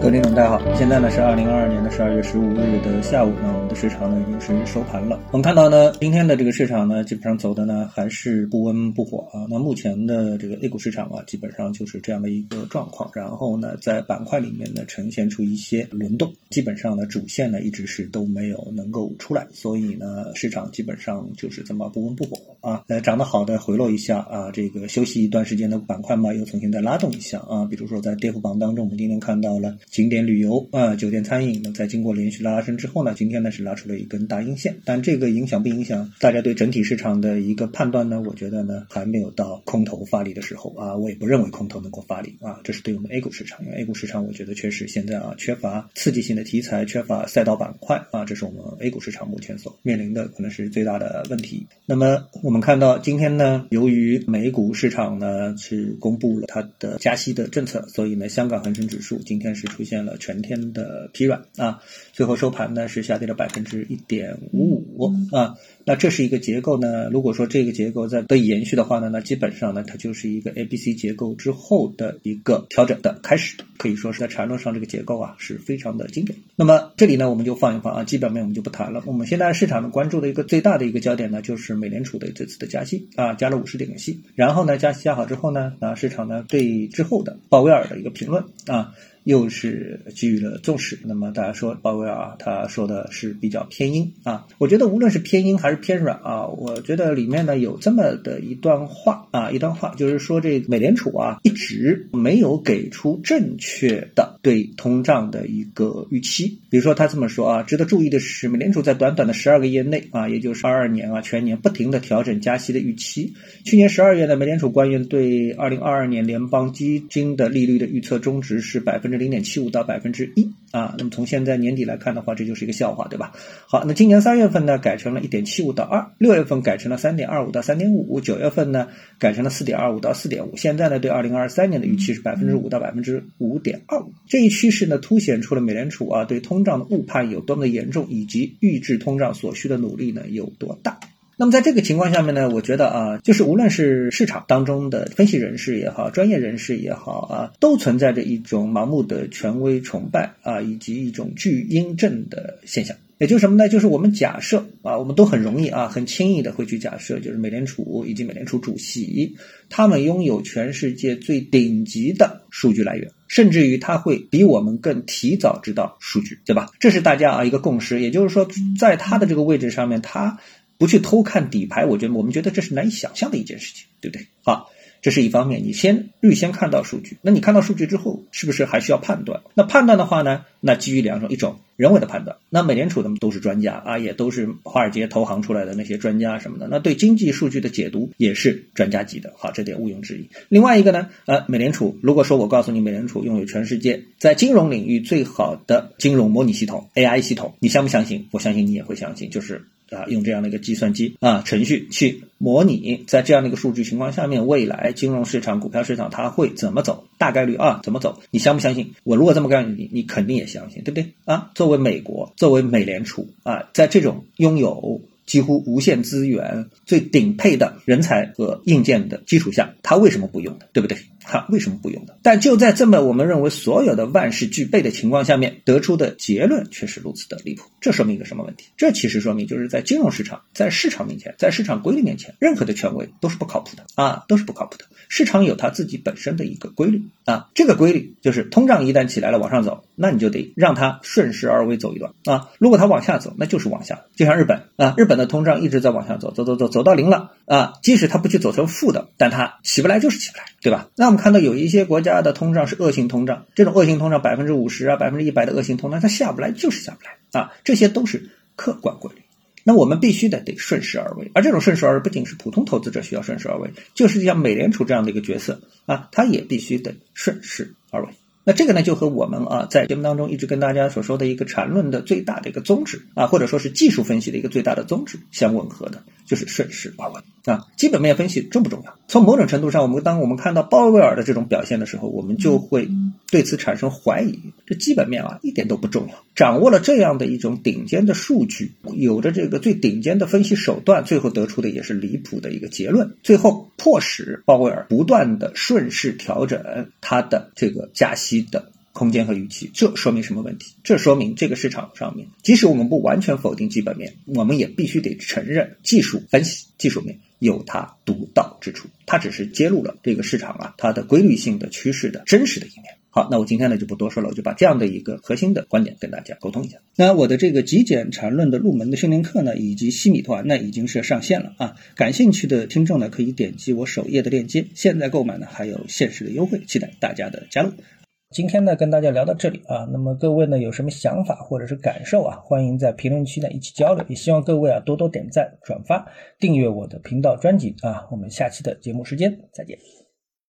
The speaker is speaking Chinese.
各位听众，大家好，现在呢是二零二二年的十二月十五日的下午，那我们的市场呢已经是收盘了。我们看到呢，今天的这个市场呢，基本上走的呢还是不温不火啊。那目前的这个 A 股市场啊，基本上就是这样的一个状况。然后呢，在板块里面呢，呈现出一些轮动，基本上呢，主线呢一直是都没有能够出来，所以呢，市场基本上就是这么不温不火啊。呃，涨得好的回落一下啊，这个休息一段时间的板块嘛，又重新再拉动一下啊。比如说在跌幅榜当中，我们今天看到了。景点旅游啊，酒店餐饮，那在经过连续拉升之后呢，今天呢是拉出了一根大阴线，但这个影响不影响大家对整体市场的一个判断呢？我觉得呢还没有到空头发力的时候啊，我也不认为空头能够发力啊，这是对我们 A 股市场，因为 A 股市场我觉得确实现在啊缺乏刺激性的题材，缺乏赛道板块啊，这是我们 A 股市场目前所面临的可能是最大的问题。那么我们看到今天呢，由于美股市场呢是公布了它的加息的政策，所以呢香港恒生指数今天是。出现了全天的疲软啊，最后收盘呢是下跌了百分之一点五五啊。那这是一个结构呢？如果说这个结构在得以延续的话呢，那基本上呢它就是一个 A B C 结构之后的一个调整的开始，可以说是在缠论上这个结构啊是非常的经典。那么这里呢我们就放一放啊，基本面我们就不谈了。我们现在市场的关注的一个最大的一个焦点呢，就是美联储的这次的加息啊，加了五十点息。然后呢加息加好之后呢，啊市场呢对之后的鲍威尔的一个评论啊。又是给予了重视。那么大家说鲍威尔啊他说的是比较偏鹰啊，我觉得无论是偏鹰还是偏软啊，我觉得里面呢有这么的一段话啊，一段话就是说这美联储啊一直没有给出正确确的对通胀的一个预期。比如说他这么说啊，值得注意的是，美联储在短短的十二个月内啊，也就是二二年啊全年不停的调整加息的预期。去年十二月呢，美联储官员对二零二二年联邦基金的利率的预测中值是百。分之零点七五到百分之一啊，那么从现在年底来看的话，这就是一个笑话，对吧？好，那今年三月份呢，改成了一点七五到二，六月份改成了三点二五到三点五，九月份呢改成了四点二五到四点五，现在呢对二零二三年的预期是百分之五到百分之五点二五。这一趋势呢，凸显出了美联储啊对通胀的误判有多么的严重，以及预制通胀所需的努力呢有多大。那么在这个情况下面呢，我觉得啊，就是无论是市场当中的分析人士也好，专业人士也好啊，都存在着一种盲目的权威崇拜啊，以及一种巨婴症的现象。也就是什么呢？就是我们假设啊，我们都很容易啊，很轻易的会去假设，就是美联储以及美联储主席他们拥有全世界最顶级的数据来源，甚至于他会比我们更提早知道数据，对吧？这是大家啊一个共识。也就是说，在他的这个位置上面，他。不去偷看底牌，我觉得我们觉得这是难以想象的一件事情，对不对？好，这是一方面，你先预先看到数据，那你看到数据之后，是不是还需要判断？那判断的话呢，那基于两种，一种人为的判断，那美联储他们都是专家啊，也都是华尔街投行出来的那些专家什么的，那对经济数据的解读也是专家级的，好，这点毋庸置疑。另外一个呢，呃，美联储如果说我告诉你，美联储拥有全世界在金融领域最好的金融模拟系统 AI 系统，你相不相信？我相信你也会相信，就是。啊，用这样的一个计算机啊程序去模拟，在这样的一个数据情况下面，未来金融市场、股票市场它会怎么走？大概率啊怎么走？你相不相信？我如果这么告诉你，你肯定也相信，对不对？啊，作为美国，作为美联储啊，在这种拥有几乎无限资源、最顶配的人才和硬件的基础下，它为什么不用呢？对不对？哈为什么不用呢？但就在这么我们认为所有的万事俱备的情况下面，得出的结论却是如此的离谱。这说明一个什么问题？这其实说明就是在金融市场，在市场面前，在市场规律面前，任何的权威都是不靠谱的啊，都是不靠谱的。市场有它自己本身的一个规律啊，这个规律就是通胀一旦起来了往上走，那你就得让它顺势而为走一段啊。如果它往下走，那就是往下。就像日本啊，日本的通胀一直在往下走，走走走走到零了啊，即使它不去走成负的，但它起不来就是起不来，对吧？那我们看到有一些国家的通胀是恶性通胀，这种恶性通胀百分之五十啊，百分之一百的恶性通胀，它下不来就是下不来啊，这些都是客观规律。那我们必须得得顺势而为，而这种顺势而为不仅是普通投资者需要顺势而为，就是像美联储这样的一个角色啊，他也必须得顺势而为。那这个呢，就和我们啊在节目当中一直跟大家所说的一个缠论的最大的一个宗旨啊，或者说是技术分析的一个最大的宗旨相吻合的。就是顺势而为啊，基本面分析重不重要？从某种程度上，我们当我们看到鲍威尔的这种表现的时候，我们就会对此产生怀疑。这基本面啊，一点都不重要。掌握了这样的一种顶尖的数据，有着这个最顶尖的分析手段，最后得出的也是离谱的一个结论，最后迫使鲍威尔不断的顺势调整他的这个加息的。空间和预期，这说明什么问题？这说明这个市场上面，即使我们不完全否定基本面，我们也必须得承认技术分析、技术面有它独到之处，它只是揭露了这个市场啊它的规律性的趋势的真实的一面。好，那我今天呢就不多说了，我就把这样的一个核心的观点跟大家沟通一下。那我的这个极简缠论的入门的训练课呢，以及西米团呢，已经是上线了啊。感兴趣的听众呢，可以点击我首页的链接，现在购买呢还有限时的优惠，期待大家的加入。今天呢跟大家聊到这里啊，那么各位呢有什么想法或者是感受啊，欢迎在评论区呢一起交流，也希望各位啊多多点赞、转发、订阅我的频道专辑啊。我们下期的节目时间再见。